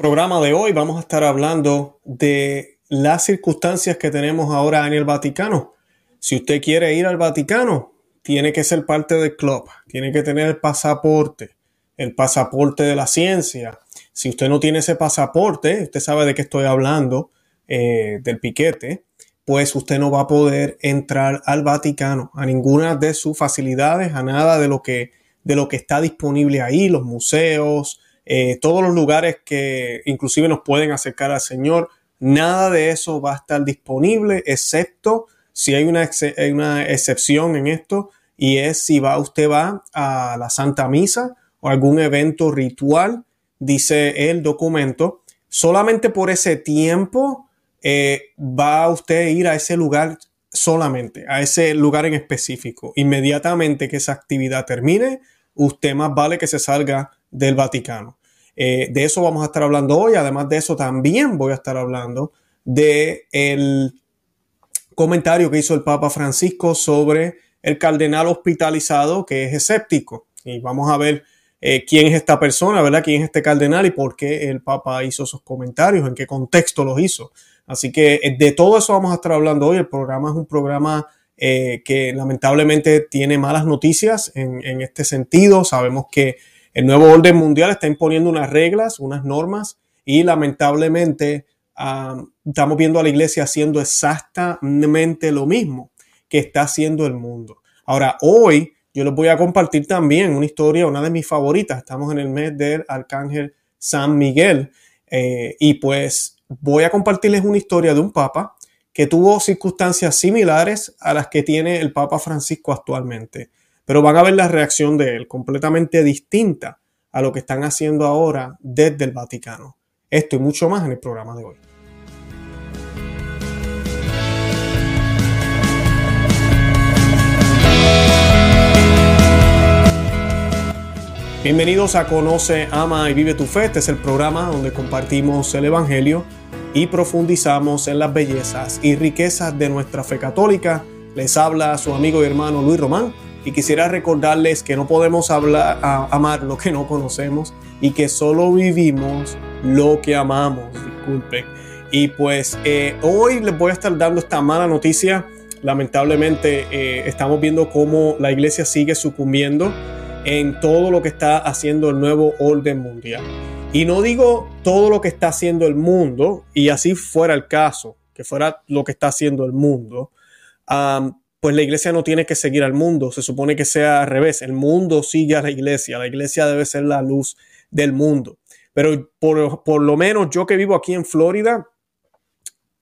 programa de hoy vamos a estar hablando de las circunstancias que tenemos ahora en el Vaticano. Si usted quiere ir al Vaticano, tiene que ser parte del club, tiene que tener el pasaporte, el pasaporte de la ciencia. Si usted no tiene ese pasaporte, usted sabe de qué estoy hablando, eh, del piquete, pues usted no va a poder entrar al Vaticano, a ninguna de sus facilidades, a nada de lo que, de lo que está disponible ahí, los museos, eh, todos los lugares que inclusive nos pueden acercar al Señor, nada de eso va a estar disponible, excepto si hay una, excepción en esto, y es si va, usted va a la Santa Misa o algún evento ritual, dice el documento, solamente por ese tiempo eh, va usted a ir a ese lugar solamente, a ese lugar en específico. Inmediatamente que esa actividad termine, usted más vale que se salga del Vaticano. Eh, de eso vamos a estar hablando hoy. Además de eso, también voy a estar hablando de el comentario que hizo el Papa Francisco sobre el cardenal hospitalizado que es escéptico. Y vamos a ver eh, quién es esta persona, ¿verdad? ¿Quién es este cardenal y por qué el Papa hizo esos comentarios, en qué contexto los hizo. Así que eh, de todo eso vamos a estar hablando hoy. El programa es un programa que lamentablemente tiene malas noticias en, en este sentido. Sabemos que el nuevo orden mundial está imponiendo unas reglas, unas normas y lamentablemente estamos viendo a la iglesia haciendo exactamente lo mismo que está haciendo el mundo. Ahora, hoy yo les voy a compartir también una historia, una de mis favoritas. Estamos en el mes del Arcángel San Miguel eh, y pues voy a compartirles una historia de un papa que tuvo circunstancias similares a las que tiene el Papa Francisco actualmente pero van a ver la reacción de él completamente distinta a lo que están haciendo ahora desde el Vaticano. Esto y mucho más en el programa de hoy. Bienvenidos a Conoce, Ama y Vive tu Fe. Este es el programa donde compartimos el Evangelio y profundizamos en las bellezas y riquezas de nuestra fe católica. Les habla su amigo y hermano Luis Román y quisiera recordarles que no podemos hablar, amar lo que no conocemos y que solo vivimos lo que amamos. Disculpen. Y pues eh, hoy les voy a estar dando esta mala noticia. Lamentablemente eh, estamos viendo cómo la iglesia sigue sucumbiendo en todo lo que está haciendo el nuevo orden mundial. Y no digo todo lo que está haciendo el mundo, y así fuera el caso, que fuera lo que está haciendo el mundo, pues la iglesia no tiene que seguir al mundo, se supone que sea al revés, el mundo sigue a la iglesia, la iglesia debe ser la luz del mundo. Pero por, lo menos yo que vivo aquí en Florida,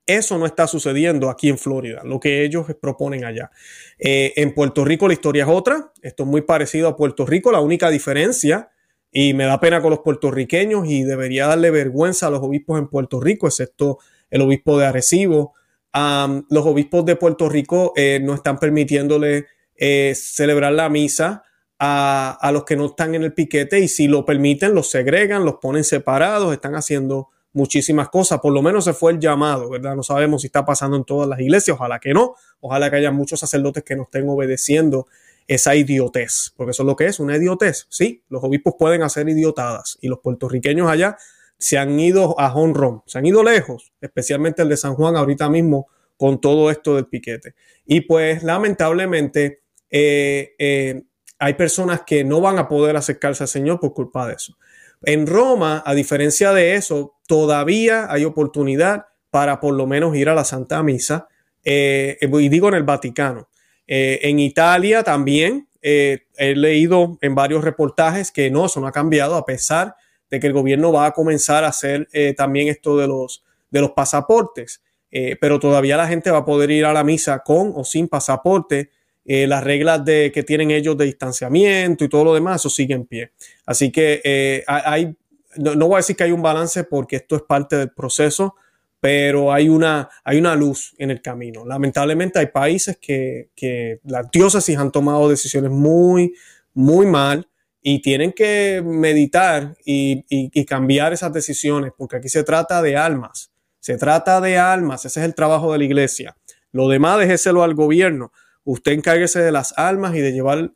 eso no está sucediendo aquí en Florida, lo que ellos proponen allá. Eh, en Puerto Rico la historia es otra, esto es muy parecido a Puerto Rico, la única diferencia, y me da pena con los puertorriqueños y debería darle vergüenza a los obispos en Puerto Rico, excepto el obispo de Arecibo, los obispos de Puerto Rico eh, no están permitiéndole eh, celebrar la misa a, los que no están en el piquete y si lo permiten los segregan, los ponen separados, están haciendo muchísimas cosas, por lo menos se fue el llamado, ¿verdad? No sabemos si está pasando en todas las iglesias, ojalá que no, ojalá que haya muchos sacerdotes que no estén obedeciendo esa idiotez, porque eso es lo que es, una idiotez, sí, los obispos pueden hacer idiotadas y los puertorriqueños allá se han ido a Honron, se han ido lejos, especialmente el de San Juan ahorita mismo con todo esto del piquete. Y pues lamentablemente eh, eh, hay personas que no van a poder acercarse al Señor por culpa de eso. En Roma, a diferencia de eso, todavía hay oportunidad para por lo menos ir a la Santa Misa, eh, y digo en el Vaticano. en Italia también he leído en varios reportajes que no, eso no ha cambiado a pesar de que el gobierno va a comenzar a hacer eh, también esto de los, de los pasaportes, eh, pero todavía la gente va a poder ir a la misa con o sin pasaporte. Eh, las reglas de, que tienen ellos de distanciamiento y todo lo demás, eso sigue en pie. Así que hay, no, voy a decir que hay un balance porque esto es parte del proceso, pero hay una, hay una luz en el camino. Lamentablemente hay países que, que las diócesis han tomado decisiones muy, muy mal y tienen que meditar y, cambiar esas decisiones, porque aquí se trata de almas, se trata de almas, ese es el trabajo de la iglesia. Lo demás déjeselo al gobierno. Usted encárguese de las almas y de llevar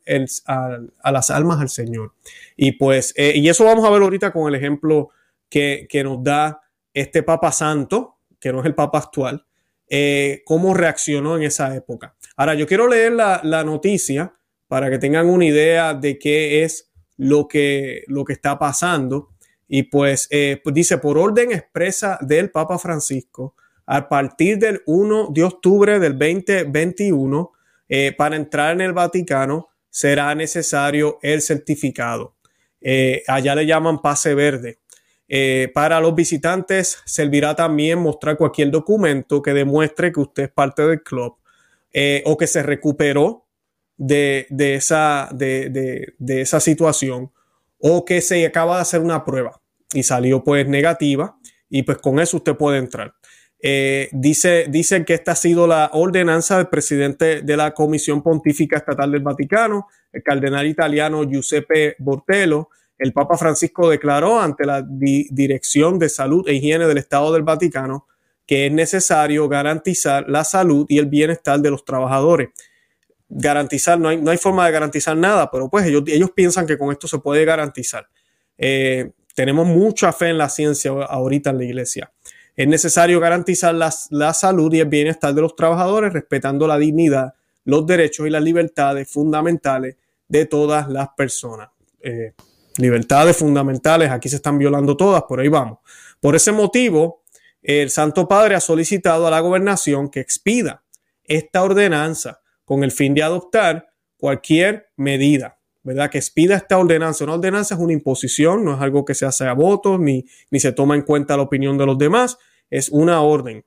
a, las almas al Señor. Y pues, eh, y eso vamos a ver ahorita con el ejemplo que, nos da este Papa Santo, que no es el Papa actual, eh, cómo reaccionó en esa época. Ahora, yo quiero leer la, noticia para que tengan una idea de qué es lo que, lo que está pasando. Y pues, eh, pues dice, por orden expresa del Papa Francisco, a partir del 1 de octubre del 2021, eh, para entrar en el Vaticano será necesario el certificado. Eh, allá le llaman pase verde. Para los visitantes servirá también mostrar cualquier documento que demuestre que usted es parte del club o que se recuperó de, esa, de, de, esa situación o que se acaba de hacer una prueba y salió pues negativa y pues con eso usted puede entrar. Eh, dice, dicen que esta ha sido la ordenanza del presidente de la Comisión Pontífica Estatal del Vaticano, el cardenal italiano Giuseppe Bortello. El Papa Francisco declaró ante la Dirección de Salud e Higiene del Estado del Vaticano que es necesario garantizar la salud y el bienestar de los trabajadores. Garantizar, no hay, no hay forma de garantizar nada, pero pues ellos, ellos piensan que con esto se puede garantizar. Eh, tenemos mucha fe en la ciencia ahorita en la iglesia. Es necesario garantizar la, salud y el bienestar de los trabajadores, respetando la dignidad, los derechos y las libertades fundamentales de todas las personas. Eh, libertades fundamentales, aquí se están violando todas, por ahí vamos. Por ese motivo, el Santo Padre ha solicitado a la gobernación que expida esta ordenanza con el fin de adoptar cualquier medida, ¿verdad? Que expida esta ordenanza. Una ordenanza es una imposición, no es algo que se hace a votos ni, ni se toma en cuenta la opinión de los demás, es una orden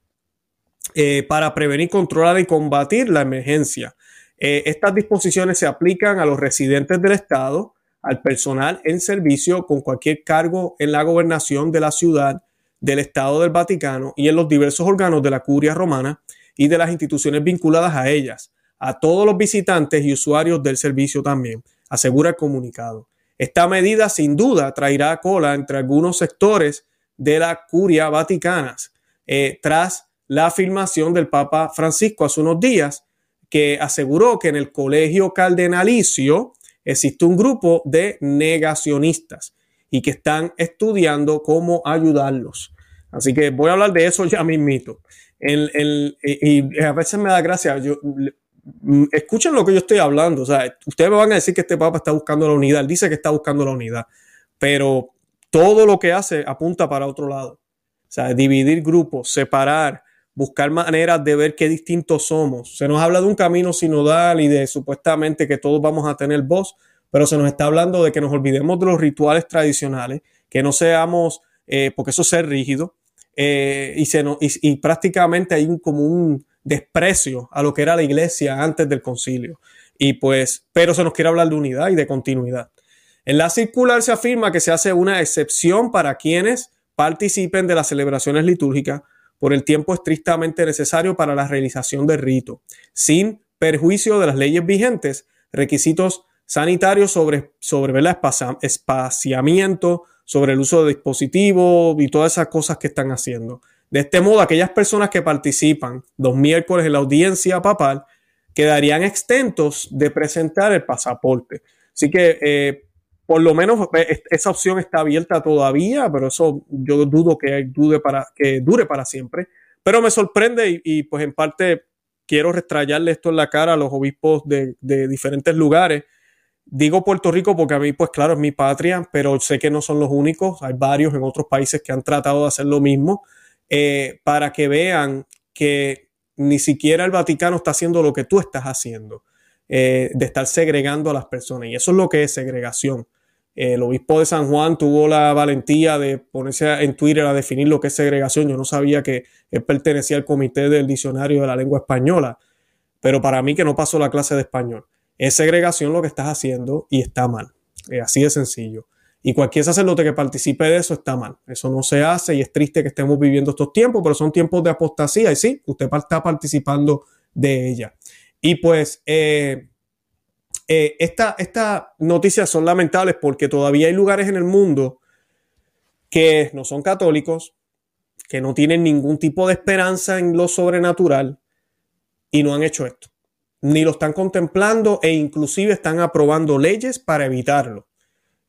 eh, para prevenir, controlar y combatir la emergencia. Eh, estas disposiciones se aplican a los residentes del Estado, al personal en servicio con cualquier cargo en la gobernación de la ciudad, del Estado del Vaticano y en los diversos órganos de la curia romana y de las instituciones vinculadas a ellas, a todos los visitantes y usuarios del servicio también asegura el comunicado. Esta medida sin duda traerá cola entre algunos sectores de la curia vaticanas eh, tras la afirmación del Papa Francisco hace unos días que aseguró que en el colegio cardenalicio existe un grupo de negacionistas y que están estudiando cómo ayudarlos. Así que voy a hablar de eso ya mismito. El, y a veces me da gracia, yo escuchen lo que yo estoy hablando. O sea, ustedes me van a decir que este Papa está buscando la unidad. Él dice que está buscando la unidad, pero todo lo que hace apunta para otro lado. O sea, dividir grupos, separar, buscar maneras de ver qué distintos somos. Se nos habla de un camino sinodal y de supuestamente que todos vamos a tener voz, pero se nos está hablando de que nos olvidemos de los rituales tradicionales, que no seamos, eh, porque eso es ser rígido, eh, y, se y, y prácticamente hay un, como un, desprecio a lo que era la iglesia antes del concilio. Y pues, pero se nos quiere hablar de unidad y de continuidad. En la circular se afirma que se hace una excepción para quienes participen de las celebraciones litúrgicas por el tiempo estrictamente necesario para la realización del rito, sin perjuicio de las leyes vigentes, requisitos sanitarios sobre, sobre el espaciamiento, sobre el uso de dispositivos y todas esas cosas que están haciendo. De este modo, aquellas personas que participan los miércoles en la audiencia papal quedarían exentos de presentar el pasaporte. Así que, eh, por lo menos, eh, esa opción está abierta todavía, pero eso yo dudo que, dude para, que dure para siempre. Pero me sorprende y, pues en parte quiero restrayarle esto en la cara a los obispos de, de diferentes lugares. Digo Puerto Rico porque a mí, pues claro, es mi patria, pero sé que no son los únicos. Hay varios en otros países que han tratado de hacer lo mismo. Eh, para que vean que ni siquiera el Vaticano está haciendo lo que tú estás haciendo, eh, de estar segregando a las personas. Y eso es lo que es segregación. el obispo de San Juan tuvo la valentía de ponerse en Twitter a definir lo que es segregación. Yo no sabía que él pertenecía al comité del diccionario de la lengua española, pero para mí que no pasó la clase de español. Es segregación lo que estás haciendo y está mal. así de sencillo. Y cualquier sacerdote que participe de eso está mal. Eso no se hace y es triste que estemos viviendo estos tiempos, pero son tiempos de apostasía y sí, usted está participando de ella. Y pues eh, eh, estas noticias son lamentables porque todavía hay lugares en el mundo que no son católicos, que no tienen ningún tipo de esperanza en lo sobrenatural y no han hecho esto. Ni lo están contemplando e inclusive están aprobando leyes para evitarlo.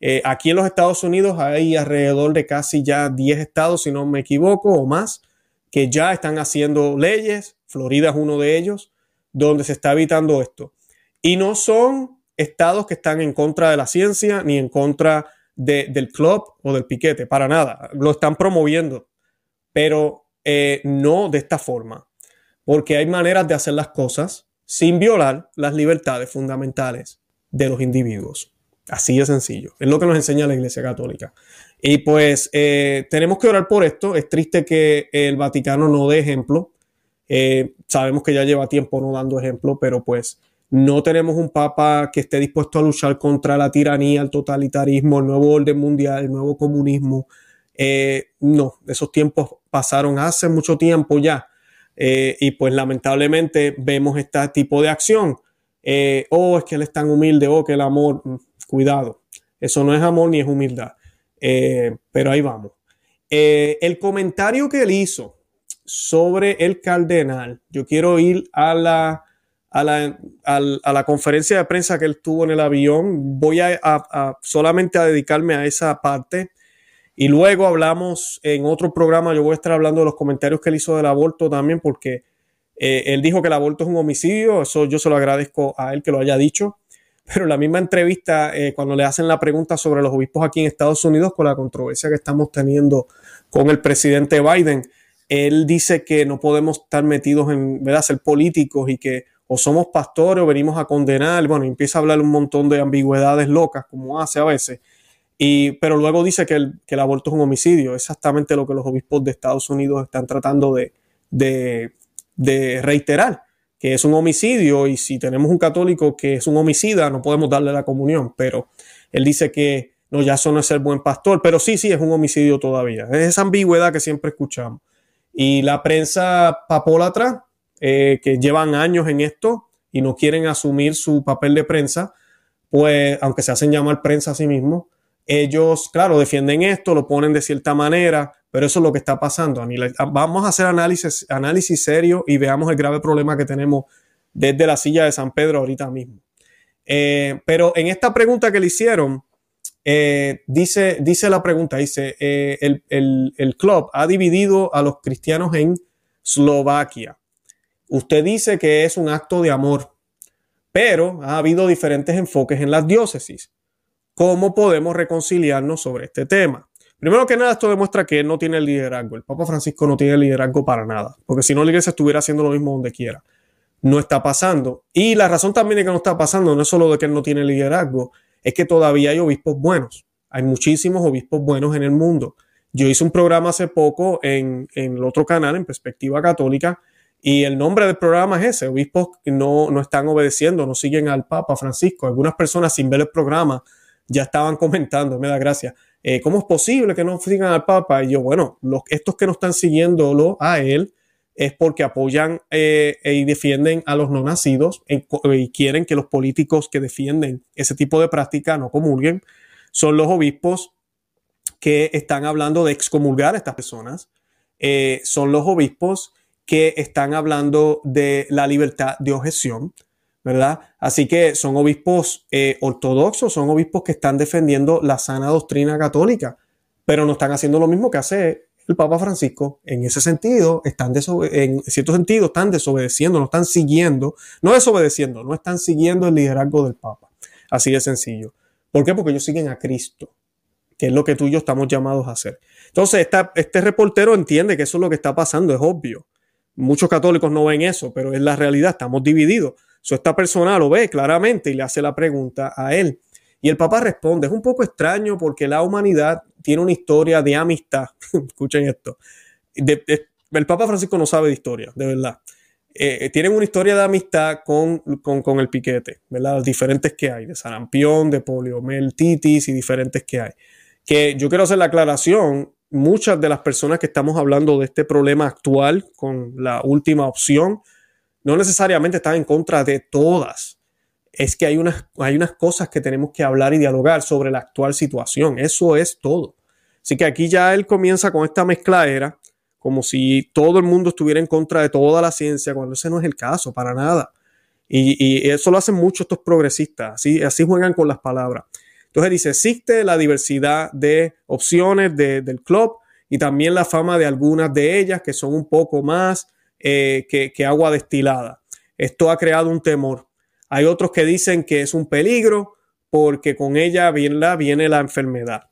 Eh, aquí en los Estados Unidos hay alrededor de casi ya 10 estados, si no me equivoco, o más, que ya están haciendo leyes. Florida es uno de ellos, donde se está evitando esto. Y no son estados que están en contra de la ciencia ni en contra del club o del piquete, para nada. Lo están promoviendo, pero eh, no de esta forma, porque hay maneras de hacer las cosas sin violar las libertades fundamentales de los individuos. Así de sencillo. Es lo que nos enseña la Iglesia Católica. Y pues eh, tenemos que orar por esto. Es triste que el Vaticano no dé ejemplo. Eh, sabemos que ya lleva tiempo no dando ejemplo, pero pues no tenemos un papa que esté dispuesto a luchar contra la tiranía, el totalitarismo, el nuevo orden mundial, el nuevo comunismo. Eh, no, esos tiempos pasaron hace mucho tiempo ya. y pues lamentablemente vemos este tipo de acción. Oh, es que él es tan humilde, oh, que el amor Cuidado, eso no es amor ni es humildad. Eh, pero ahí vamos. Eh, el comentario que él hizo sobre el cardenal, yo quiero ir a la, a la, conferencia de prensa que él tuvo en el avión. Voy a, solamente a dedicarme a esa parte. Y luego hablamos en otro programa, yo voy a estar hablando de los comentarios que él hizo del aborto también, porque eh, él dijo que el aborto es un homicidio, eso yo se lo agradezco a él que lo haya dicho pero la misma entrevista, eh, cuando le hacen la pregunta sobre los obispos aquí en Estados Unidos, con la controversia que estamos teniendo con el presidente Biden, él dice que no podemos estar metidos en, ¿verdad?, ser políticos y que o somos pastores o venimos a condenar, bueno, empieza a hablar un montón de ambigüedades locas, como hace a veces, y, pero luego dice que el, que el aborto es un homicidio, exactamente lo que los obispos de Estados Unidos están tratando de, de, de reiterar que es un homicidio y si tenemos un católico que es un homicida, no podemos darle la comunión, pero él dice que no, ya eso no es ser buen pastor, pero sí, sí, es un homicidio todavía. Es esa ambigüedad que siempre escuchamos. Y la prensa papólatra, eh, que llevan años en esto y no quieren asumir su papel de prensa, pues aunque se hacen llamar prensa a sí mismos, ellos, claro, defienden esto, lo ponen de cierta manera, pero eso es lo que está pasando. Vamos a hacer análisis, análisis serio y veamos el grave problema que tenemos desde la silla de San Pedro ahorita mismo. Eh, pero en esta pregunta que le hicieron, eh, dice, dice la pregunta, dice, eh, el, el club ha dividido a los cristianos en Eslovaquia. Usted dice que es un acto de amor, pero ha habido diferentes enfoques en las diócesis. ¿Cómo podemos reconciliarnos sobre este tema? Primero que nada, esto demuestra que no tiene liderazgo. El Papa Francisco no tiene liderazgo para nada, porque si no, la iglesia estuviera haciendo lo mismo donde quiera. No está pasando. Y la razón también de que no está pasando no es solo de que él no tiene liderazgo, es que todavía hay obispos buenos. Hay muchísimos obispos buenos en el mundo. Yo hice un programa hace poco en, el otro canal, en Perspectiva Católica, y el nombre del programa es ese, obispos no, no están obedeciendo, no siguen al Papa Francisco. Algunas personas sin ver el programa ya estaban comentando, me da gracia, eh, ¿cómo es posible que no sigan al Papa? Y yo, bueno, los, estos que no están siguiéndolo a él es porque apoyan eh, y defienden a los no nacidos y quieren que los políticos que defienden ese tipo de práctica no comulguen. Son los obispos que están hablando de excomulgar a estas personas. Eh, son los obispos que están hablando de la libertad de objeción. ¿Verdad? Así que son obispos eh, ortodoxos, son obispos que están defendiendo la sana doctrina católica, pero no están haciendo lo mismo que hace el Papa Francisco. En ese sentido, en cierto sentido, están desobedeciendo, no están siguiendo, no desobedeciendo, no están siguiendo el liderazgo del Papa. Así de sencillo. ¿Por qué? Porque ellos siguen a Cristo, que es lo que tú y yo estamos llamados a hacer. Entonces, este reportero entiende que eso es lo que está pasando, es obvio. Muchos católicos no ven eso, pero es la realidad, estamos divididos esta persona lo ve claramente y le hace la pregunta a él. Y el Papa responde, es un poco extraño porque la humanidad tiene una historia de amistad. Escuchen esto. el Papa Francisco no sabe de historia, de verdad. Eh, eh, tienen una historia de amistad con, con, el piquete, ¿verdad? Diferentes que hay, de sarampión, de poliomielitis y diferentes que hay. Que yo quiero hacer la aclaración, muchas de las personas que estamos hablando de este problema actual con la última opción, no necesariamente están en contra de todas. Es que hay unas, hay unas cosas que tenemos que hablar y dialogar sobre la actual situación. Eso es todo. Así que aquí ya él comienza con esta mezcladera, como si todo el mundo estuviera en contra de toda la ciencia, cuando ese no es el caso, para nada. Y, eso lo hacen muchos estos progresistas, así, así juegan con las palabras. Entonces dice, existe la diversidad de opciones del club y también la fama de algunas de ellas que son un poco más eh, que, agua destilada. Esto ha creado un temor. Hay otros que dicen que es un peligro porque con ella viene, la enfermedad.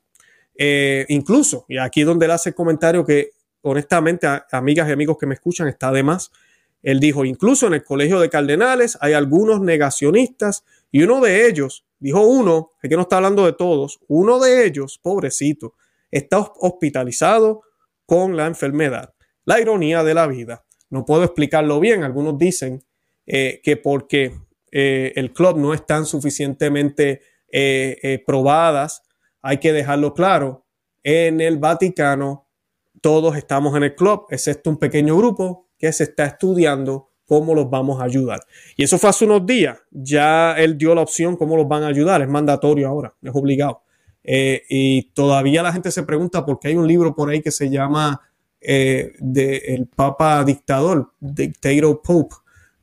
Eh, incluso, y aquí donde él hace el comentario que honestamente, amigas y amigos que me escuchan, está de más. Él dijo, incluso en el colegio de cardenales hay algunos negacionistas y uno de ellos, dijo uno, es que no está hablando de todos, uno de ellos, pobrecito, está hospitalizado con la enfermedad. La ironía de la vida. No puedo explicarlo bien. Algunos dicen eh, que porque eh, el club no están suficientemente eh, probadas, hay que dejarlo claro. En el Vaticano todos estamos en el club, excepto un pequeño grupo que se está estudiando cómo los vamos a ayudar. Y eso fue hace unos días. Ya él dio la opción cómo los van a ayudar. Es mandatorio ahora, es obligado. Y todavía la gente se pregunta por qué hay un libro por ahí que se llama eh, de El Papa Dictador, Dictator Pope.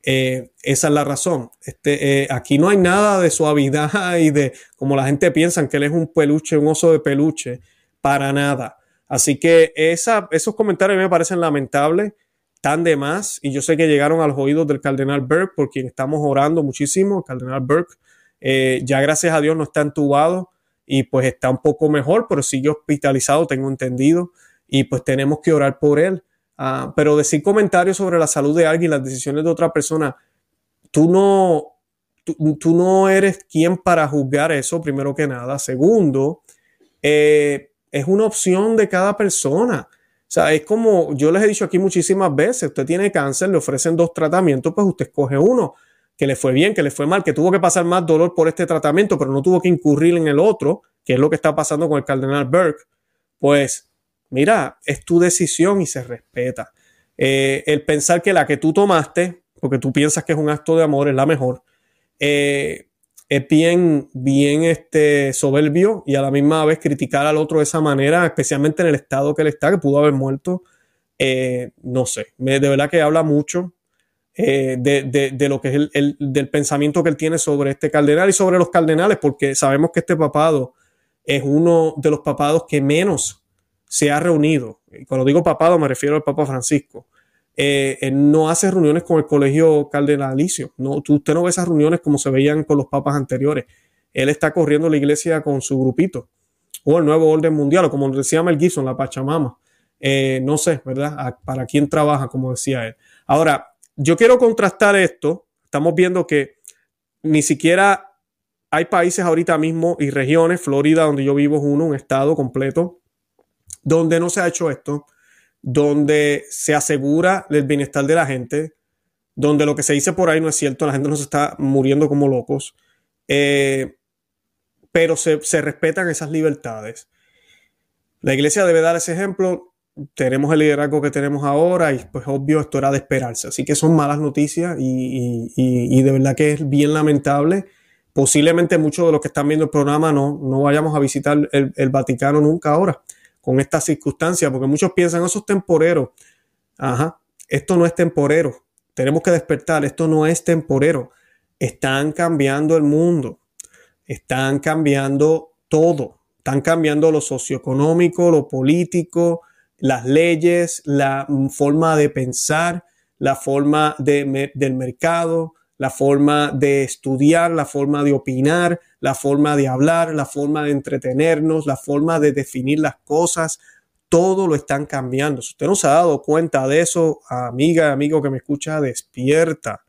Eh, esa es la razón. Este, aquí no hay nada de suavidad y de como la gente piensa que él es un peluche, un oso de peluche, para nada. Así que esos comentarios me parecen lamentables, tan de más, y yo sé que llegaron a los oídos del cardenal Burke, por quien estamos orando muchísimo, el cardenal Burke, eh, ya gracias a Dios no está entubado y pues está un poco mejor, pero sigue hospitalizado, tengo entendido, y pues tenemos que orar por él. Ah, pero decir comentarios sobre la salud de alguien, las decisiones de otra persona, tú no, tú, no eres quien para juzgar eso, primero que nada. Segundo, eh, es una opción de cada persona. O sea, es como yo les he dicho aquí muchísimas veces, usted tiene cáncer, le ofrecen dos tratamientos, pues usted escoge uno, que le fue bien, que le fue mal, que tuvo que pasar más dolor por este tratamiento, pero no tuvo que incurrir en el otro, que es lo que está pasando con el cardenal Burke. Pues mira, es tu decisión y se respeta. Eh, el pensar que la que tú tomaste, porque tú piensas que es un acto de amor, es la mejor, eh, es bien, bien este, soberbio y a la misma vez criticar al otro de esa manera, especialmente en el estado que él está, que pudo haber muerto. Eh, no sé, de verdad que habla mucho eh, de, lo que es el, del pensamiento que él tiene sobre este cardenal y sobre los cardenales, porque sabemos que este papado es uno de los papados que menos se ha reunido. Y cuando digo papado me refiero al Papa Francisco. Eh, él no hace reuniones con el colegio cardenalicio. No, usted no ve esas reuniones como se veían con los papas anteriores. Él está corriendo la iglesia con su grupito. O el nuevo orden mundial, o como decía Mel Gibson, la Pachamama. Eh, no sé, ¿verdad? Para quién trabaja, como decía él. Ahora, yo quiero contrastar esto. Estamos viendo que ni siquiera hay países ahorita mismo y regiones, Florida, donde yo vivo, es uno, un estado completo, donde no se ha hecho esto donde se asegura el bienestar de la gente, donde lo que se dice por ahí no es cierto, la gente no se está muriendo como locos, eh, pero se, respetan esas libertades. La iglesia debe dar ese ejemplo. Tenemos el liderazgo que tenemos ahora y pues obvio esto era de esperarse. Así que son malas noticias y, de verdad que es bien lamentable. Posiblemente muchos de los que están viendo el programa no, no vayamos a visitar el Vaticano nunca ahora con esta circunstancia, porque muchos piensan, eso es temporero. Ajá, esto no es temporero. Tenemos que despertar, esto no es temporero. Están cambiando el mundo, están cambiando todo, están cambiando lo socioeconómico, lo político, las leyes, la forma de pensar, la forma de, del mercado, la forma de estudiar, la forma de opinar, la forma de hablar, la forma de entretenernos, la forma de definir las cosas, todo lo están cambiando. Si usted no se ha dado cuenta de eso, amiga, amigo que me escucha, despierta,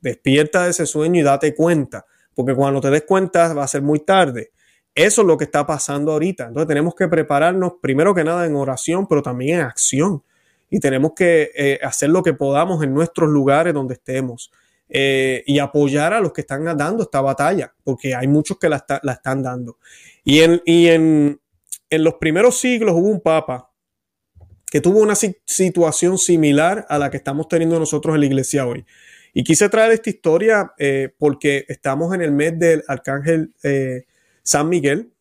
despierta de ese sueño y date cuenta, porque cuando te des cuenta va a ser muy tarde. Eso es lo que está pasando ahorita. Entonces tenemos que prepararnos primero que nada en oración, pero también en acción. Y tenemos que eh, hacer lo que podamos en nuestros lugares donde estemos. Eh, y apoyar a los que están dando esta batalla, porque hay muchos que la, están dando. Y, en, en, en, los primeros siglos hubo un papa que tuvo una situación similar a la que estamos teniendo nosotros en la iglesia hoy. Y quise traer esta historia eh, porque estamos en el mes del Arcángel eh, San Miguel.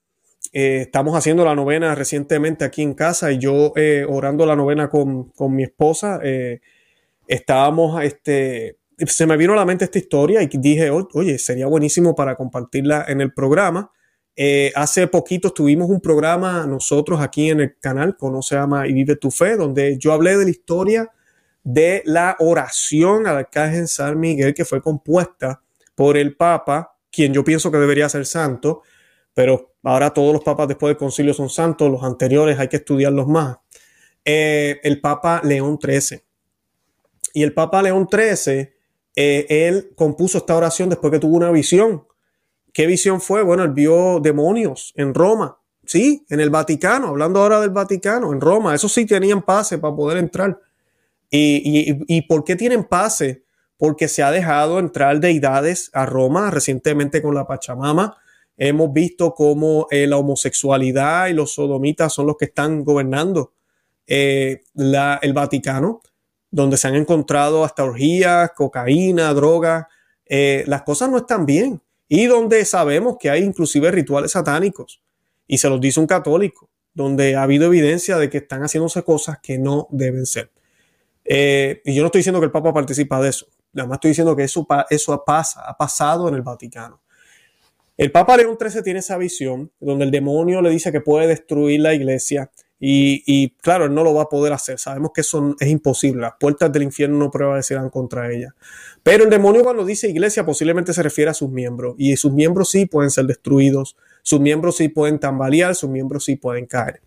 estamos haciendo la novena recientemente aquí en casa y yo orando la novena con, con mi esposa. estábamos este, se me vino a la mente esta historia y dije, oye, sería buenísimo para compartirla en el programa. Eh, hace poquito tuvimos un programa nosotros aquí en el canal, Conoce, Ama y Vive tu Fe, donde yo hablé de la historia de la oración al arcángel San Miguel que fue compuesta por el Papa, quien yo pienso que debería ser santo, pero ahora todos los papas después del concilio son santos, los anteriores hay que estudiarlos más. Eh, el Papa León XIII. Y el Papa León XIII, eh, él compuso esta oración después que tuvo una visión. ¿Qué visión fue? Bueno, él vio demonios en Roma. Sí, en el Vaticano, hablando ahora del Vaticano, en Roma. Eso sí tenían pase para poder entrar. ¿Y, por qué tienen pase? Porque se ha dejado entrar deidades a Roma recientemente con la Pachamama. Hemos visto cómo eh, la homosexualidad y los sodomitas son los que están gobernando eh, el Vaticano, donde se han encontrado hasta orgías, cocaína, droga. Eh, las cosas no están bien. Y donde sabemos que hay inclusive rituales satánicos. Y se los dice un católico, donde ha habido evidencia de que están haciéndose cosas que no deben ser. Eh, y yo no estoy diciendo que el Papa participa de eso. Nada más estoy diciendo que eso, eso pasa, ha pasado en el Vaticano. El Papa León XIII tiene esa visión donde el demonio le dice que puede destruir la iglesia y, claro, él no lo va a poder hacer. Sabemos que eso es imposible. Las puertas del infierno no prevalecerán contra ella. Pero el demonio cuando dice iglesia posiblemente se refiere a sus miembros. Y sus miembros sí pueden ser destruidos. Sus miembros sí pueden tambalear. Sus miembros sí pueden caer.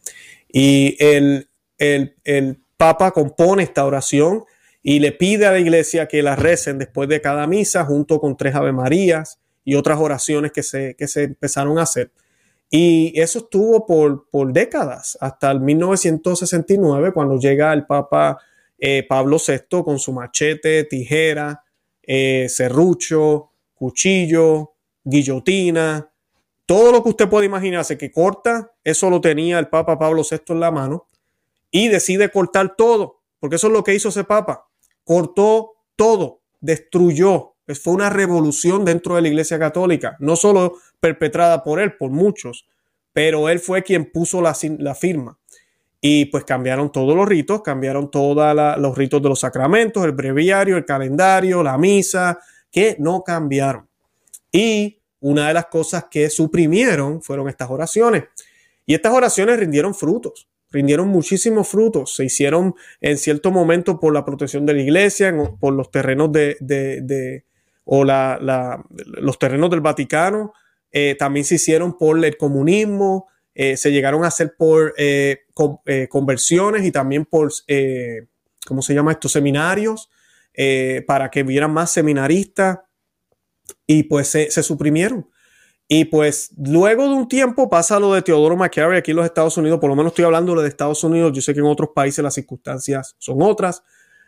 Y el, el, el Papa compone esta oración y le pide a la iglesia que la recen después de cada misa junto con tres Ave Marías y otras oraciones que se, que se empezaron a hacer. Y eso estuvo por, por décadas, hasta el 1969, cuando llega el Papa eh, Pablo VI con su machete, tijera, eh, serrucho, cuchillo, guillotina, todo lo que usted puede imaginarse que corta, eso lo tenía el Papa Pablo VI en la mano y decide cortar todo, porque eso es lo que hizo ese Papa, cortó todo, destruyó. Fue una revolución dentro de la Iglesia Católica, no solo perpetrada por él, por muchos, pero él fue quien puso la, la firma. Y pues cambiaron todos los ritos, cambiaron todos los ritos de los sacramentos, el breviario, el calendario, la misa, que no cambiaron. Y una de las cosas que suprimieron fueron estas oraciones. Y estas oraciones rindieron frutos, rindieron muchísimos frutos. Se hicieron en cierto momento por la protección de la iglesia, por los terrenos de, o la, los terrenos del Vaticano eh, también se hicieron por el comunismo, eh, se llegaron a hacer por eh, conversiones y también por, ¿cómo se llama estos seminarios? para que hubieran más seminaristas y pues se, suprimieron. Y pues luego de un tiempo pasa lo de Teodoro McCarry aquí en los Estados Unidos, por lo menos estoy hablando de Estados Unidos, yo sé que en otros países las circunstancias son otras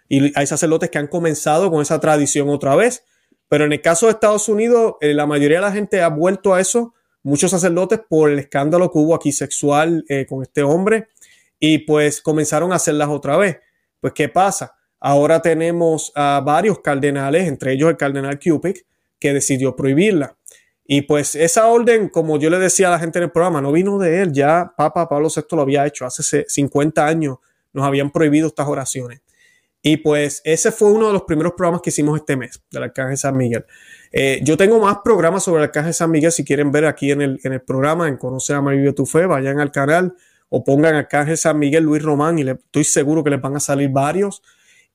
y hay sacerdotes que han comenzado con esa tradición otra vez. Pero en el caso de Estados Unidos, eh, la mayoría de la gente ha vuelto a eso, muchos sacerdotes por el escándalo que hubo aquí sexual eh, con este hombre, y pues comenzaron a hacerlas otra vez. Pues, ¿qué pasa? Ahora tenemos a varios cardenales, entre ellos el cardenal Cupid, que decidió prohibirla. Y pues esa orden, como yo le decía a la gente en el programa, no vino de él, ya Papa Pablo VI lo había hecho hace 50 años, nos habían prohibido estas oraciones. Y pues ese fue uno de los primeros programas que hicimos este mes del Arcángel San Miguel. Eh, yo tengo más programas sobre el Arcángel San Miguel. Si quieren ver aquí en el, en el programa, en Conoce a Vive tu Fe, vayan al canal o pongan Arcángel San Miguel Luis Román y le, estoy seguro que les van a salir varios.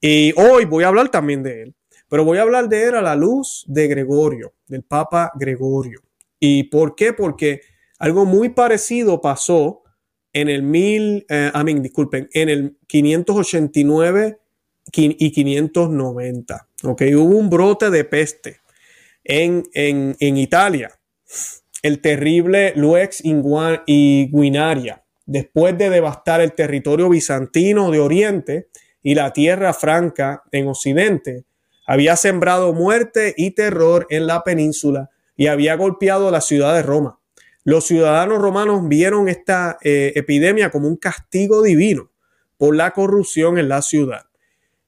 Y hoy voy a hablar también de él. Pero voy a hablar de él a la luz de Gregorio, del Papa Gregorio. ¿Y por qué? Porque algo muy parecido pasó en el mil, eh, disculpen, en el 589 y 590. ¿ok? Hubo un brote de peste en, en, Italia, el terrible Luex Guinaria, después de devastar el territorio bizantino de Oriente y la tierra franca en Occidente, había sembrado muerte y terror en la península y había golpeado la ciudad de Roma. Los ciudadanos romanos vieron esta eh, epidemia como un castigo divino por la corrupción en la ciudad.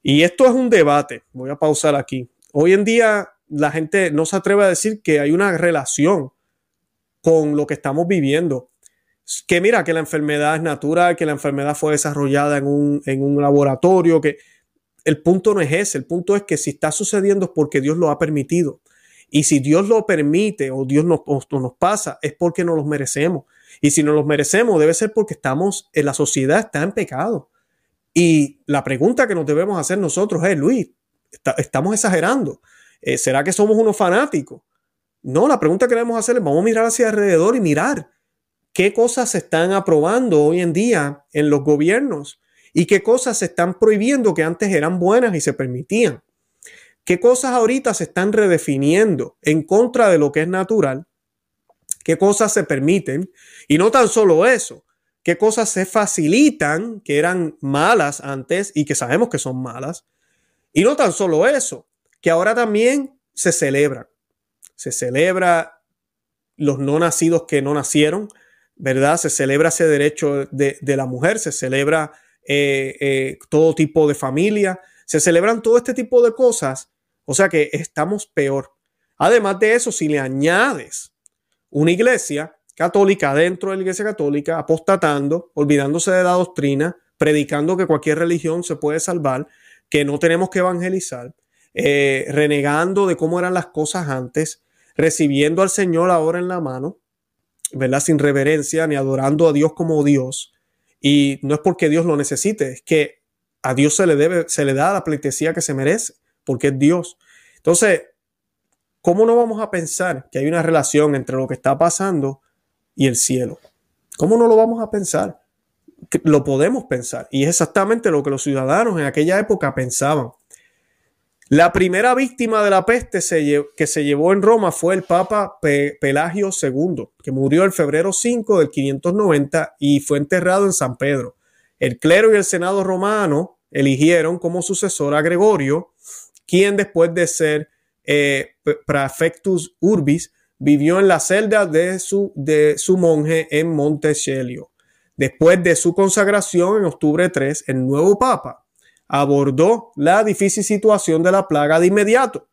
Y esto es un debate, voy a pausar aquí. Hoy en día la gente no se atreve a decir que hay una relación con lo que estamos viviendo. Que mira, que la enfermedad es natural, que la enfermedad fue desarrollada en un, en un laboratorio, que el punto no es ese, el punto es que si está sucediendo es porque Dios lo ha permitido. Y si Dios lo permite o Dios nos, nos pasa, es porque nos los merecemos. Y si no los merecemos, debe ser porque estamos en la sociedad, está en pecado. Y la pregunta que nos debemos hacer nosotros es, Luis, estamos exagerando. Eh, ¿Será que somos unos fanáticos? No, la pregunta que debemos hacer es, vamos a mirar hacia alrededor y mirar qué cosas se están aprobando hoy en día en los gobiernos y qué cosas se están prohibiendo que antes eran buenas y se permitían. ¿Qué cosas ahorita se están redefiniendo en contra de lo que es natural? ¿Qué cosas se permiten? Y no tan solo eso, qué cosas se facilitan que eran malas antes y que sabemos que son malas. Y no tan solo eso, que ahora también se celebran. Se celebra los no nacidos que no nacieron, ¿verdad? Se celebra ese derecho de, la mujer, se celebra eh, eh, todo tipo de familia, se celebran todo este tipo de cosas o sea que estamos peor. Además de eso, si le añades una iglesia católica dentro de la iglesia católica, apostatando, olvidándose de la doctrina, predicando que cualquier religión se puede salvar, que no tenemos que evangelizar, eh, renegando de cómo eran las cosas antes, recibiendo al Señor ahora en la mano, ¿verdad? Sin reverencia, ni adorando a Dios como Dios. Y no es porque Dios lo necesite, es que a Dios se le debe, se le da la pleitesía que se merece porque es Dios. Entonces, ¿cómo no vamos a pensar que hay una relación entre lo que está pasando y el cielo? ¿Cómo no lo vamos a pensar? Lo podemos pensar. Y es exactamente lo que los ciudadanos en aquella época pensaban. La primera víctima de la peste que se llevó en Roma fue el Papa Pelagio II, que murió el febrero 5 del 590 y fue enterrado en San Pedro. El clero y el senado romano eligieron como sucesor a Gregorio, quien después de ser eh, prefectus urbis vivió en la celda de su, de su monje en Montecelio. Después de su consagración en octubre 3, el nuevo papa abordó la difícil situación de la plaga de inmediato,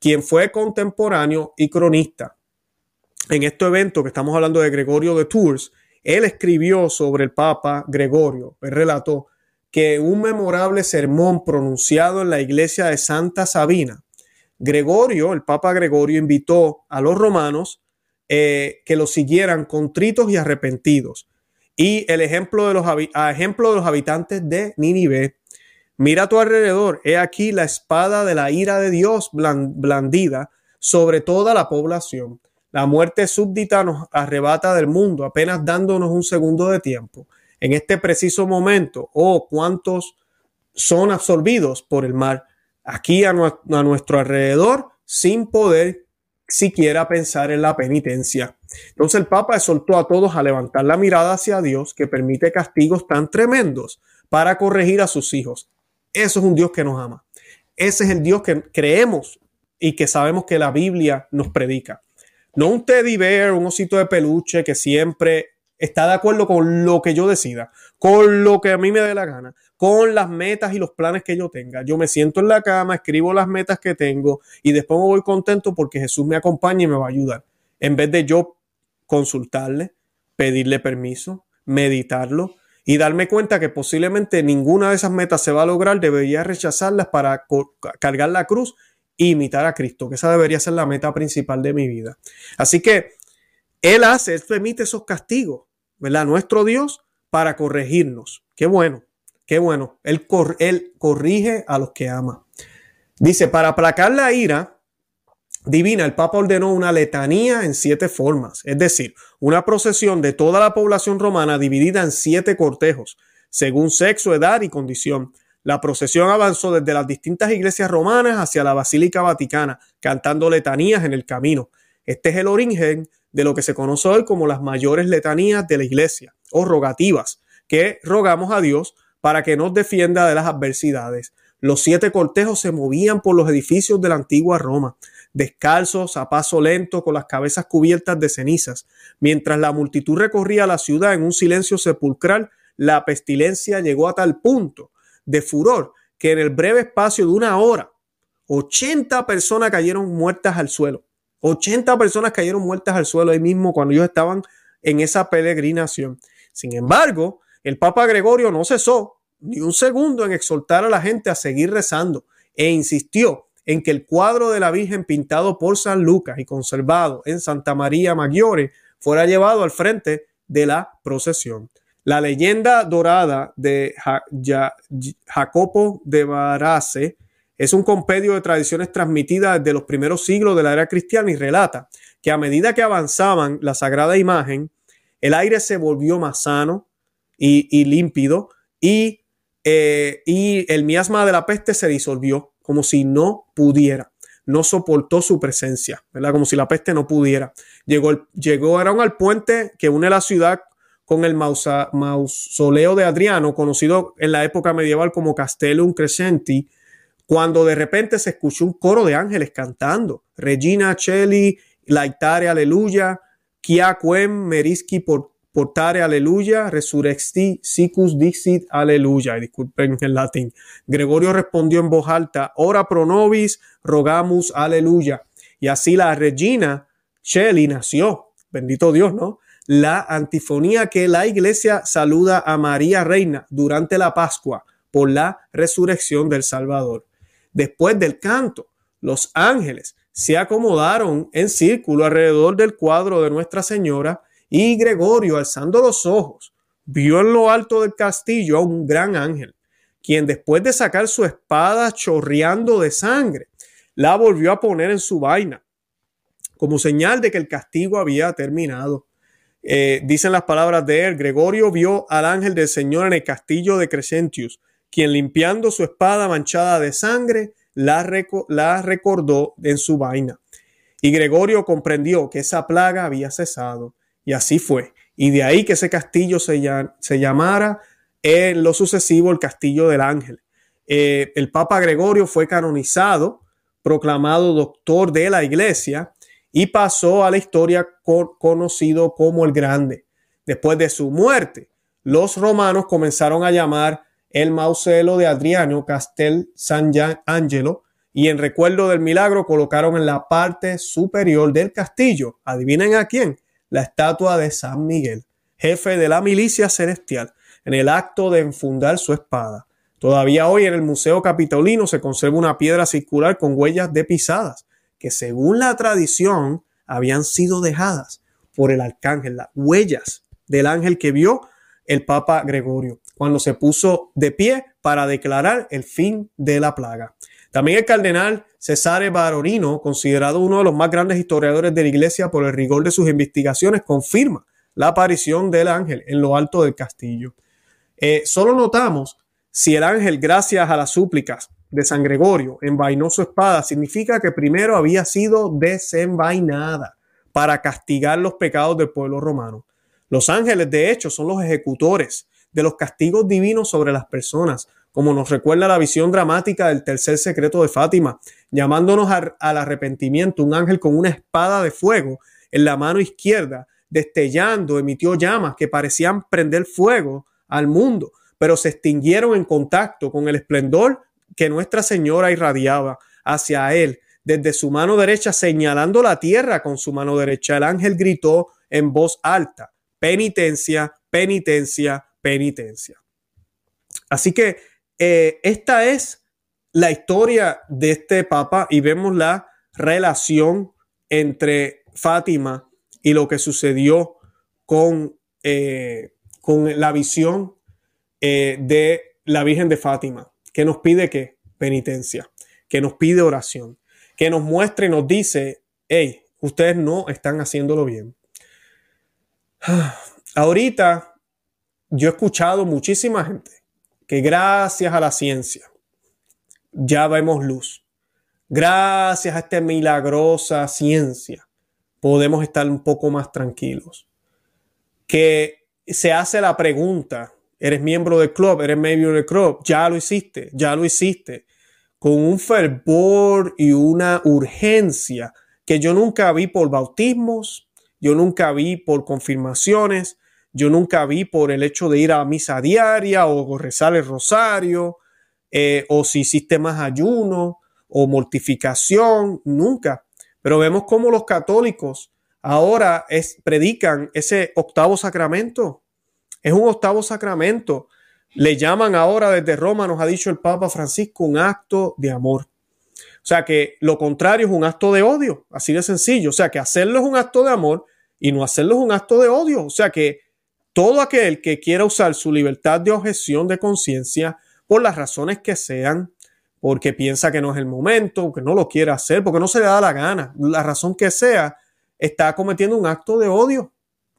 quien fue contemporáneo y cronista. En este evento que estamos hablando de Gregorio de Tours, él escribió sobre el Papa Gregorio, él relató que un memorable sermón pronunciado en la iglesia de Santa Sabina, Gregorio, el Papa Gregorio, invitó a los romanos eh, que lo siguieran contritos y arrepentidos. Y el ejemplo de los, a ejemplo de los habitantes de Nínive, mira a tu alrededor, he aquí la espada de la ira de Dios blandida sobre toda la población. La muerte súbdita nos arrebata del mundo, apenas dándonos un segundo de tiempo en este preciso momento o cuántos son absorbidos por el mar aquí a, nuestro alrededor sin poder siquiera pensar en la penitencia. Entonces el Papa exhortó a todos a levantar la mirada hacia Dios que permite castigos tan tremendos para corregir a sus hijos. Eso es un Dios que nos ama. Ese es el Dios que creemos y que sabemos que la Biblia nos predica. No un teddy bear, un osito de peluche que siempre está de acuerdo con lo que yo decida, con lo que a mí me dé la gana, con las metas y los planes que yo tenga. Yo me siento en la cama, escribo las metas que tengo y después me voy contento porque Jesús me acompaña y me va a ayudar. En vez de yo consultarle, pedirle permiso, meditarlo y darme cuenta que posiblemente ninguna de esas metas se va a lograr, debería rechazarlas para cargar la cruz e imitar a Cristo, que esa debería ser la meta principal de mi vida. Así que Él hace, Él permite esos castigos ¿verdad? Nuestro Dios para corregirnos. Qué bueno, qué bueno. Él, él corrige a los que ama. Dice, para aplacar la ira divina, el Papa ordenó una letanía en siete formas, es decir, una procesión de toda la población romana dividida en siete cortejos, según sexo, edad y condición. La procesión avanzó desde las distintas iglesias romanas hacia la Basílica Vaticana, cantando letanías en el camino. Este es el origen de lo que se conoce hoy como las mayores letanías de la iglesia o rogativas que rogamos a Dios para que nos defienda de las adversidades. Los siete cortejos se movían por los edificios de la antigua Roma, descalzos, a paso lento, con las cabezas cubiertas de cenizas. Mientras la multitud recorría la ciudad en un silencio sepulcral, la pestilencia llegó a tal punto de furor que en el breve espacio de una hora, 80 personas cayeron muertas al suelo. 80 personas cayeron muertas al suelo ahí mismo cuando ellos estaban en esa peregrinación. Sin embargo, el Papa Gregorio no cesó ni un segundo en exhortar a la gente a seguir rezando e insistió en que el cuadro de la Virgen pintado por San Lucas y conservado en Santa María Maggiore fuera llevado al frente de la procesión. La leyenda dorada de Jacopo de Barace es un compendio de tradiciones transmitidas desde los primeros siglos de la era cristiana y relata que a medida que avanzaban la sagrada imagen, el aire se volvió más sano y, límpido y, eh, y el miasma de la peste se disolvió como si no pudiera no soportó su presencia, ¿verdad? Como si la peste no pudiera. Llegó, llegaron al puente que une la ciudad con el mausoleo de Adriano, conocido en la época medieval como Castellum Crescenti, cuando de repente se escuchó un coro de ángeles cantando. Regina Cheli, Laitare Aleluya, Kia Quem Merisci Portare Aleluya, Resurrexti Sicus Dixit Aleluya. Disculpen en latín. Gregorio respondió en voz alta, Ora pro nobis, rogamus Aleluya. Y así la Regina Cheli nació. Bendito Dios, ¿no? La antifonía que la iglesia saluda a María Reina durante la Pascua por la resurrección del Salvador. Después del canto, los ángeles se acomodaron en círculo alrededor del cuadro de Nuestra Señora y Gregorio, alzando los ojos, vio en lo alto del castillo a un gran ángel, quien después de sacar su espada chorreando de sangre, la volvió a poner en su vaina, como señal de que el castigo había terminado. Eh, dicen las palabras de él, Gregorio vio al ángel del Señor en el castillo de Crescentius, quien limpiando su espada manchada de sangre, la, la recordó en su vaina. Y Gregorio comprendió que esa plaga había cesado. Y así fue. Y de ahí que ese castillo se, llamara en lo sucesivo el castillo del ángel. Eh, el Papa Gregorio fue canonizado, proclamado doctor de la iglesia y pasó a la historia conocido como el Grande. Después de su muerte, los romanos comenzaron a llamar el mausoleo de Adriano Castel San Angelo y en recuerdo del milagro colocaron en la parte superior del castillo, adivinen a quién, la estatua de San Miguel, jefe de la milicia celestial, en el acto de enfundar su espada. Todavía hoy en el Museo Capitolino se conserva una piedra circular con huellas de pisadas, que según la tradición habían sido dejadas por el arcángel, las huellas del ángel que vio el Papa Gregorio cuando se puso de pie para declarar el fin de la plaga. También el cardenal Cesare Barorino, considerado uno de los más grandes historiadores de la iglesia por el rigor de sus investigaciones, confirma la aparición del ángel en lo alto del castillo. Eh, solo notamos si el ángel, gracias a las súplicas de San Gregorio, envainó su espada, significa que primero había sido desenvainada para castigar los pecados del pueblo romano. Los ángeles, de hecho, son los ejecutores de los castigos divinos sobre las personas, como nos recuerda la visión dramática del tercer secreto de Fátima, llamándonos al arrepentimiento, un ángel con una espada de fuego en la mano izquierda, destellando, emitió llamas que parecían prender fuego al mundo, pero se extinguieron en contacto con el esplendor que Nuestra Señora irradiaba hacia él. Desde su mano derecha, señalando la tierra con su mano derecha, el ángel gritó en voz alta, penitencia, penitencia, penitencia. Así que eh, esta es la historia de este papa y vemos la relación entre Fátima y lo que sucedió con, eh, con la visión eh, de la Virgen de Fátima, que nos pide que penitencia, que nos pide oración, que nos muestre y nos dice, hey, ustedes no están haciéndolo bien. Ahorita yo he escuchado muchísima gente que gracias a la ciencia ya vemos luz. Gracias a esta milagrosa ciencia podemos estar un poco más tranquilos. Que se hace la pregunta, eres miembro del club, eres miembro del club, ya lo hiciste, ya lo hiciste, con un fervor y una urgencia que yo nunca vi por bautismos, yo nunca vi por confirmaciones, yo nunca vi por el hecho de ir a misa diaria o rezar el rosario, eh, o si hiciste más ayuno o mortificación, nunca. Pero vemos cómo los católicos ahora es, predican ese octavo sacramento. Es un octavo sacramento. Le llaman ahora desde Roma, nos ha dicho el Papa Francisco, un acto de amor. O sea que lo contrario es un acto de odio, así de sencillo. O sea que hacerlo es un acto de amor y no hacerlo es un acto de odio. O sea que todo aquel que quiera usar su libertad de objeción de conciencia por las razones que sean, porque piensa que no es el momento, que no lo quiere hacer, porque no se le da la gana, la razón que sea, está cometiendo un acto de odio,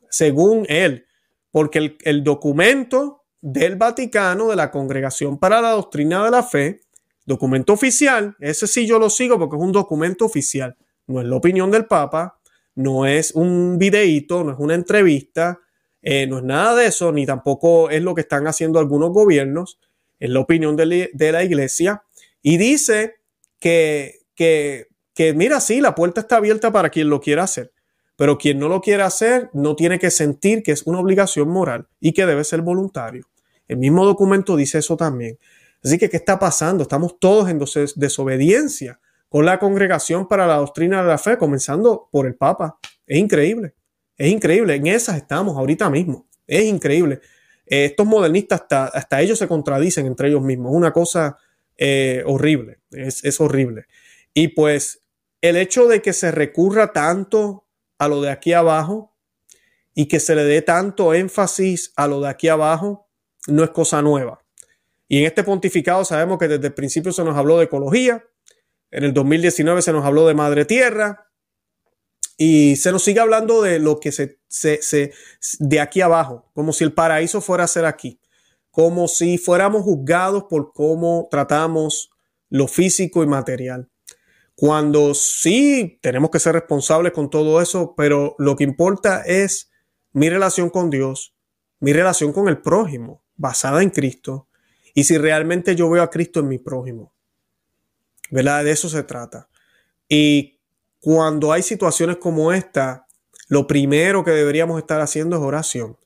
según él, porque el, el documento del Vaticano, de la Congregación para la Doctrina de la Fe, documento oficial, ese sí yo lo sigo porque es un documento oficial, no es la opinión del Papa, no es un videíto, no es una entrevista, eh, no es nada de eso, ni tampoco es lo que están haciendo algunos gobiernos, es la opinión de, la iglesia, y dice que, que, que, mira, sí, la puerta está abierta para quien lo quiera hacer, pero quien no lo quiera hacer no tiene que sentir que es una obligación moral y que debe ser voluntario. El mismo documento dice eso también. Así que, ¿qué está pasando? Estamos todos en desobediencia con la congregación para la doctrina de la fe, comenzando por el Papa. Es increíble. Es increíble, en esas estamos ahorita mismo. Es increíble. Eh, estos modernistas hasta, ellos se contradicen entre ellos mismos. Es una cosa eh, horrible, es, es horrible. Y pues el hecho de que se recurra tanto a lo de aquí abajo y que se le dé tanto énfasis a lo de aquí abajo no es cosa nueva. Y en este pontificado sabemos que desde el principio se nos habló de ecología, en el 2019 se nos habló de madre tierra, y se nos sigue hablando de lo que se, se, de aquí abajo, como si el paraíso fuera a ser aquí, como si fuéramos juzgados por cómo tratamos lo físico y material. Cuando sí tenemos que ser responsables con todo eso, pero lo que importa es mi relación con Dios, mi relación con el prójimo, basada en Cristo, y si realmente yo veo a Cristo en mi prójimo. ¿Verdad? De eso se trata. Y cuando hay situaciones como esta, lo primero que deberíamos estar haciendo es oración.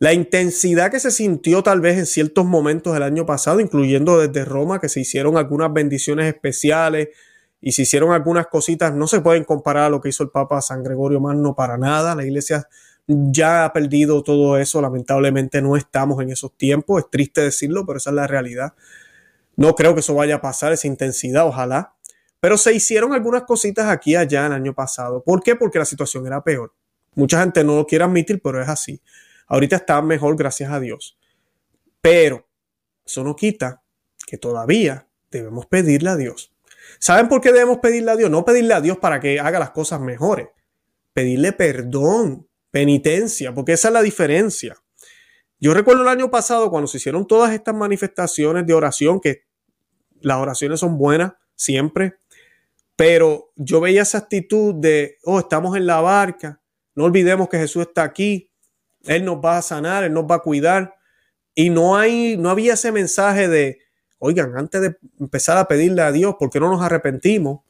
La intensidad que se sintió tal vez en ciertos momentos del año pasado, incluyendo desde Roma, que se hicieron algunas bendiciones especiales y se hicieron algunas cositas, no se pueden comparar a lo que hizo el Papa San Gregorio Magno para nada. La iglesia ya ha perdido todo eso, lamentablemente no estamos en esos tiempos, es triste decirlo, pero esa es la realidad. No creo que eso vaya a pasar, esa intensidad, ojalá. Pero se hicieron algunas cositas aquí y allá el año pasado. ¿Por qué? Porque la situación era peor. Mucha gente no lo quiere admitir, pero es así. Ahorita está mejor, gracias a Dios. Pero eso no quita que todavía debemos pedirle a Dios. ¿Saben por qué debemos pedirle a Dios? No pedirle a Dios para que haga las cosas mejores. Pedirle perdón, penitencia, porque esa es la diferencia. Yo recuerdo el año pasado cuando se hicieron todas estas manifestaciones de oración, que las oraciones son buenas siempre, pero yo veía esa actitud de, oh, estamos en la barca, no olvidemos que Jesús está aquí, Él nos va a sanar, Él nos va a cuidar. Y no hay, no había ese mensaje de, oigan, antes de empezar a pedirle a Dios, ¿por qué no nos arrepentimos?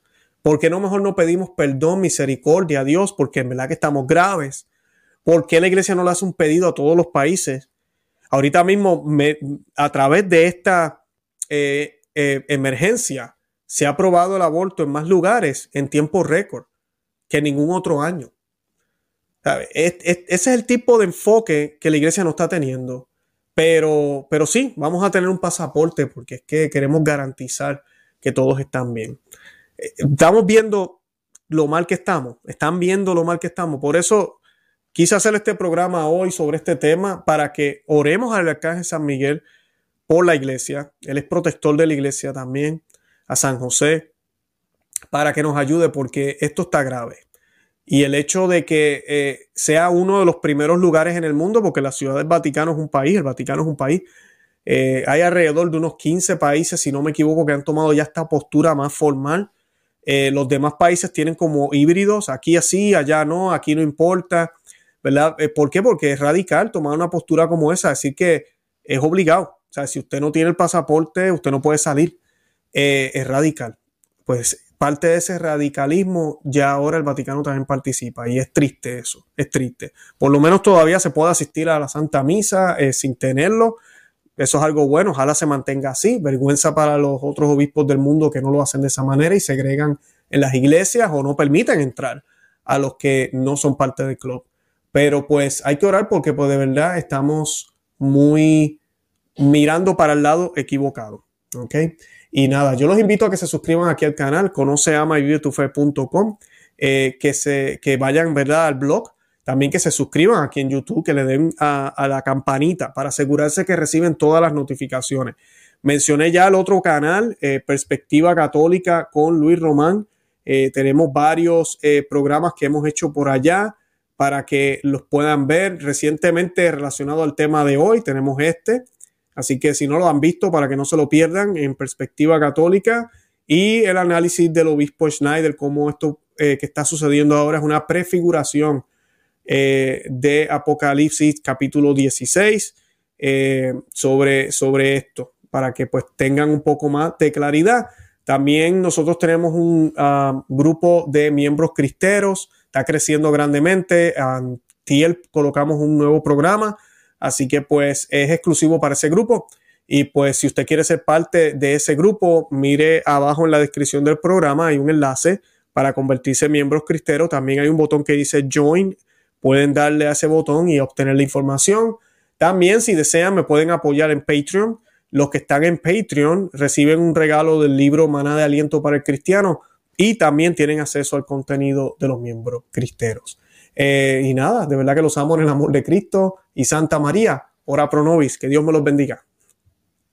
¿Por qué no mejor no pedimos perdón, misericordia a Dios? Porque en verdad que estamos graves. ¿Por qué la iglesia no le hace un pedido a todos los países? Ahorita mismo, a través de esta eh, eh, emergencia, se ha aprobado el aborto en más lugares en tiempo récord que ningún otro año. ese es el tipo de enfoque que la iglesia no está teniendo. Pero, pero sí, vamos a tener un pasaporte porque es que queremos garantizar que todos están bien. Eh, estamos viendo lo mal que estamos, están viendo lo mal que estamos. Por eso quise hacer este programa hoy sobre este tema para que oremos al arcángel San Miguel por la iglesia. Él es protector de la iglesia también a San José para que nos ayude porque esto está grave. Y el hecho de que eh, sea uno de los primeros lugares en el mundo, porque la ciudad del Vaticano es un país, el Vaticano es un país, eh, hay alrededor de unos 15 países, si no me equivoco, que han tomado ya esta postura más formal. Eh, los demás países tienen como híbridos, aquí así, allá no, aquí no importa, ¿verdad? ¿Por qué? Porque es radical tomar una postura como esa, decir que es obligado. O sea, si usted no tiene el pasaporte, usted no puede salir. Eh, es radical. Pues parte de ese radicalismo ya ahora el Vaticano también participa y es triste eso, es triste. Por lo menos todavía se puede asistir a la Santa Misa eh, sin tenerlo. Eso es algo bueno, ojalá se mantenga así. Vergüenza para los otros obispos del mundo que no lo hacen de esa manera y segregan en las iglesias o no permiten entrar a los que no son parte del club. Pero pues hay que orar porque pues de verdad estamos muy mirando para el lado equivocado ¿Ok? Y nada, yo los invito a que se suscriban aquí al canal, conoce, ama y vive tu fe.com, eh, que, que vayan, ¿verdad?, al blog. También que se suscriban aquí en YouTube, que le den a, la campanita para asegurarse que reciben todas las notificaciones. Mencioné ya el otro canal, eh, Perspectiva Católica con Luis Román. Eh, tenemos varios programas que hemos hecho por allá para que los puedan ver. Recientemente relacionado al tema de hoy, tenemos este. Así que si no lo han visto, para que no se lo pierdan, en perspectiva católica y el análisis del obispo Schneider, cómo esto eh, que está sucediendo ahora es una prefiguración eh, de Apocalipsis capítulo 16 eh, sobre, sobre esto, para que pues tengan un poco más de claridad. También nosotros tenemos un ah, grupo de miembros cristeros, está creciendo grandemente. Antiel colocamos un nuevo programa Así que pues es exclusivo para ese grupo. Y pues si usted quiere ser parte de ese grupo, mire abajo en la descripción del programa, hay un enlace para convertirse en miembros cristeros. También hay un botón que dice Join. Pueden darle a ese botón y obtener la información. También si desean me pueden apoyar en Patreon. Los que están en Patreon reciben un regalo del libro Maná de Aliento para el Cristiano y también tienen acceso al contenido de los miembros cristeros. Eh, y nada, de verdad que los amo en el amor de Cristo y Santa María, ora pro nobis, que Dios me los bendiga.